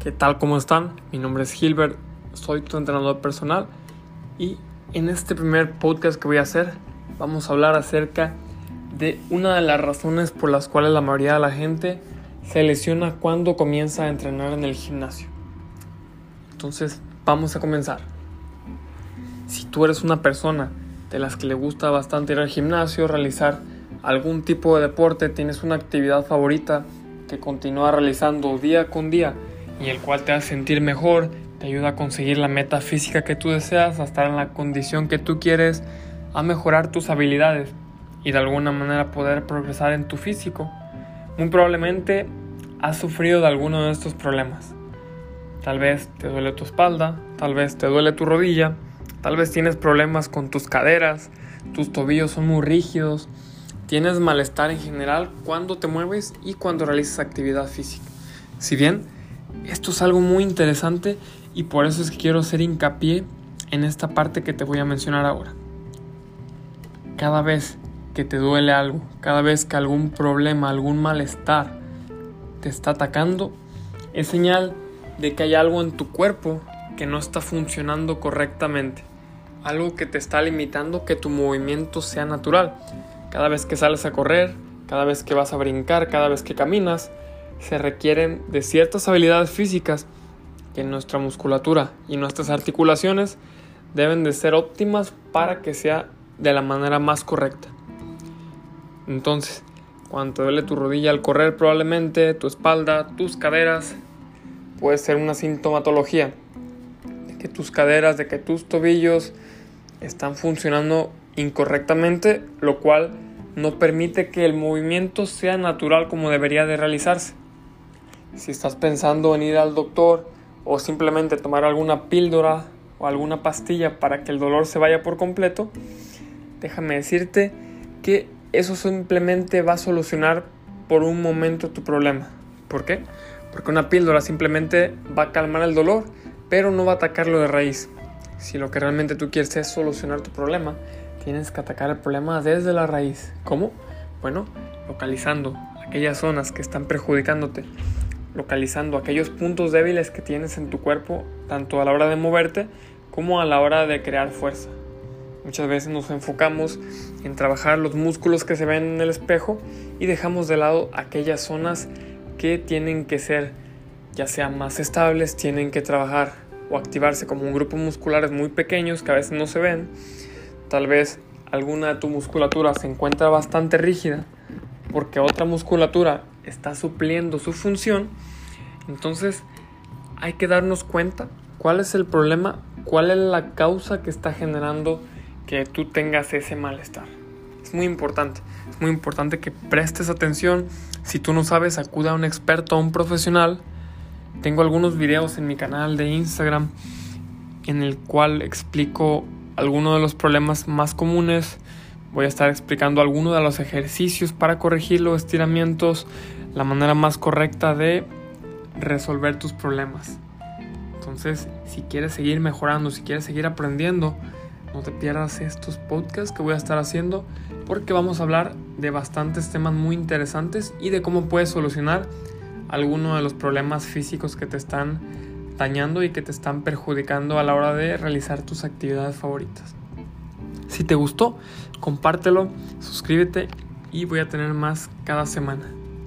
¿Qué tal? ¿Cómo están? Mi nombre es Gilbert, soy tu entrenador personal y en este primer podcast que voy a hacer vamos a hablar acerca de una de las razones por las cuales la mayoría de la gente se lesiona cuando comienza a entrenar en el gimnasio. Entonces, vamos a comenzar. Si tú eres una persona de las que le gusta bastante ir al gimnasio, realizar algún tipo de deporte, tienes una actividad favorita que continúa realizando día con día y el cual te hace sentir mejor, te ayuda a conseguir la meta física que tú deseas, a estar en la condición que tú quieres, a mejorar tus habilidades y de alguna manera poder progresar en tu físico. Muy probablemente has sufrido de alguno de estos problemas. Tal vez te duele tu espalda, tal vez te duele tu rodilla, tal vez tienes problemas con tus caderas, tus tobillos son muy rígidos, tienes malestar en general cuando te mueves y cuando realizas actividad física. Si bien esto es algo muy interesante y por eso es que quiero hacer hincapié en esta parte que te voy a mencionar ahora. Cada vez que te duele algo, cada vez que algún problema, algún malestar te está atacando, es señal de que hay algo en tu cuerpo que no está funcionando correctamente. Algo que te está limitando que tu movimiento sea natural. Cada vez que sales a correr, cada vez que vas a brincar, cada vez que caminas, se requieren de ciertas habilidades físicas que nuestra musculatura y nuestras articulaciones deben de ser óptimas para que sea de la manera más correcta. Entonces, cuando te duele tu rodilla al correr probablemente, tu espalda, tus caderas, puede ser una sintomatología de que tus caderas, de que tus tobillos están funcionando incorrectamente, lo cual no permite que el movimiento sea natural como debería de realizarse. Si estás pensando en ir al doctor o simplemente tomar alguna píldora o alguna pastilla para que el dolor se vaya por completo, déjame decirte que eso simplemente va a solucionar por un momento tu problema. ¿Por qué? Porque una píldora simplemente va a calmar el dolor, pero no va a atacarlo de raíz. Si lo que realmente tú quieres es solucionar tu problema, tienes que atacar el problema desde la raíz. ¿Cómo? Bueno, localizando aquellas zonas que están perjudicándote localizando aquellos puntos débiles que tienes en tu cuerpo, tanto a la hora de moverte como a la hora de crear fuerza. Muchas veces nos enfocamos en trabajar los músculos que se ven en el espejo y dejamos de lado aquellas zonas que tienen que ser ya sean más estables, tienen que trabajar o activarse como un grupo musculares muy pequeños que a veces no se ven. Tal vez alguna de tu musculatura se encuentra bastante rígida porque otra musculatura está supliendo su función, entonces hay que darnos cuenta cuál es el problema, cuál es la causa que está generando que tú tengas ese malestar. Es muy importante, es muy importante que prestes atención. Si tú no sabes, acuda a un experto, a un profesional. Tengo algunos videos en mi canal de Instagram en el cual explico algunos de los problemas más comunes Voy a estar explicando algunos de los ejercicios para corregir los estiramientos, la manera más correcta de resolver tus problemas. Entonces, si quieres seguir mejorando, si quieres seguir aprendiendo, no te pierdas estos podcasts que voy a estar haciendo porque vamos a hablar de bastantes temas muy interesantes y de cómo puedes solucionar algunos de los problemas físicos que te están dañando y que te están perjudicando a la hora de realizar tus actividades favoritas. Si te gustó, compártelo, suscríbete y voy a tener más cada semana.